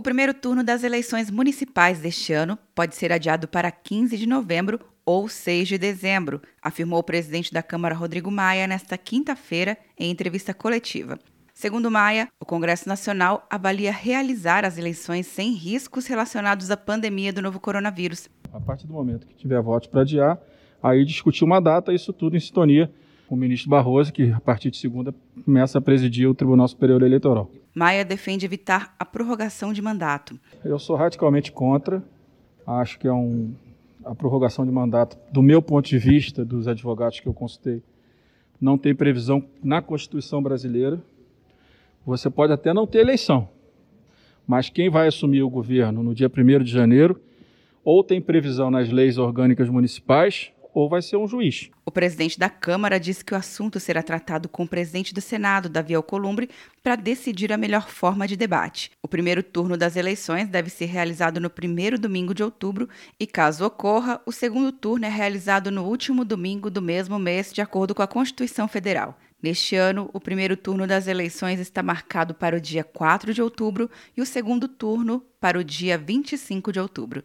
O primeiro turno das eleições municipais deste ano pode ser adiado para 15 de novembro ou 6 de dezembro, afirmou o presidente da Câmara Rodrigo Maia nesta quinta-feira em entrevista coletiva. Segundo Maia, o Congresso Nacional avalia realizar as eleições sem riscos relacionados à pandemia do novo coronavírus. A partir do momento que tiver votos para adiar, aí discutir uma data, isso tudo em sintonia com o ministro Barroso, que a partir de segunda começa a presidir o Tribunal Superior Eleitoral. Maia defende evitar a prorrogação de mandato. Eu sou radicalmente contra. Acho que é um, a prorrogação de mandato, do meu ponto de vista, dos advogados que eu consultei, não tem previsão na Constituição brasileira. Você pode até não ter eleição, mas quem vai assumir o governo no dia 1 de janeiro, ou tem previsão nas leis orgânicas municipais, ou vai ser um juiz. O presidente da Câmara disse que o assunto será tratado com o presidente do Senado, Davi Alcolumbre, para decidir a melhor forma de debate. O primeiro turno das eleições deve ser realizado no primeiro domingo de outubro e, caso ocorra, o segundo turno é realizado no último domingo do mesmo mês, de acordo com a Constituição Federal. Neste ano, o primeiro turno das eleições está marcado para o dia 4 de outubro e o segundo turno para o dia 25 de outubro.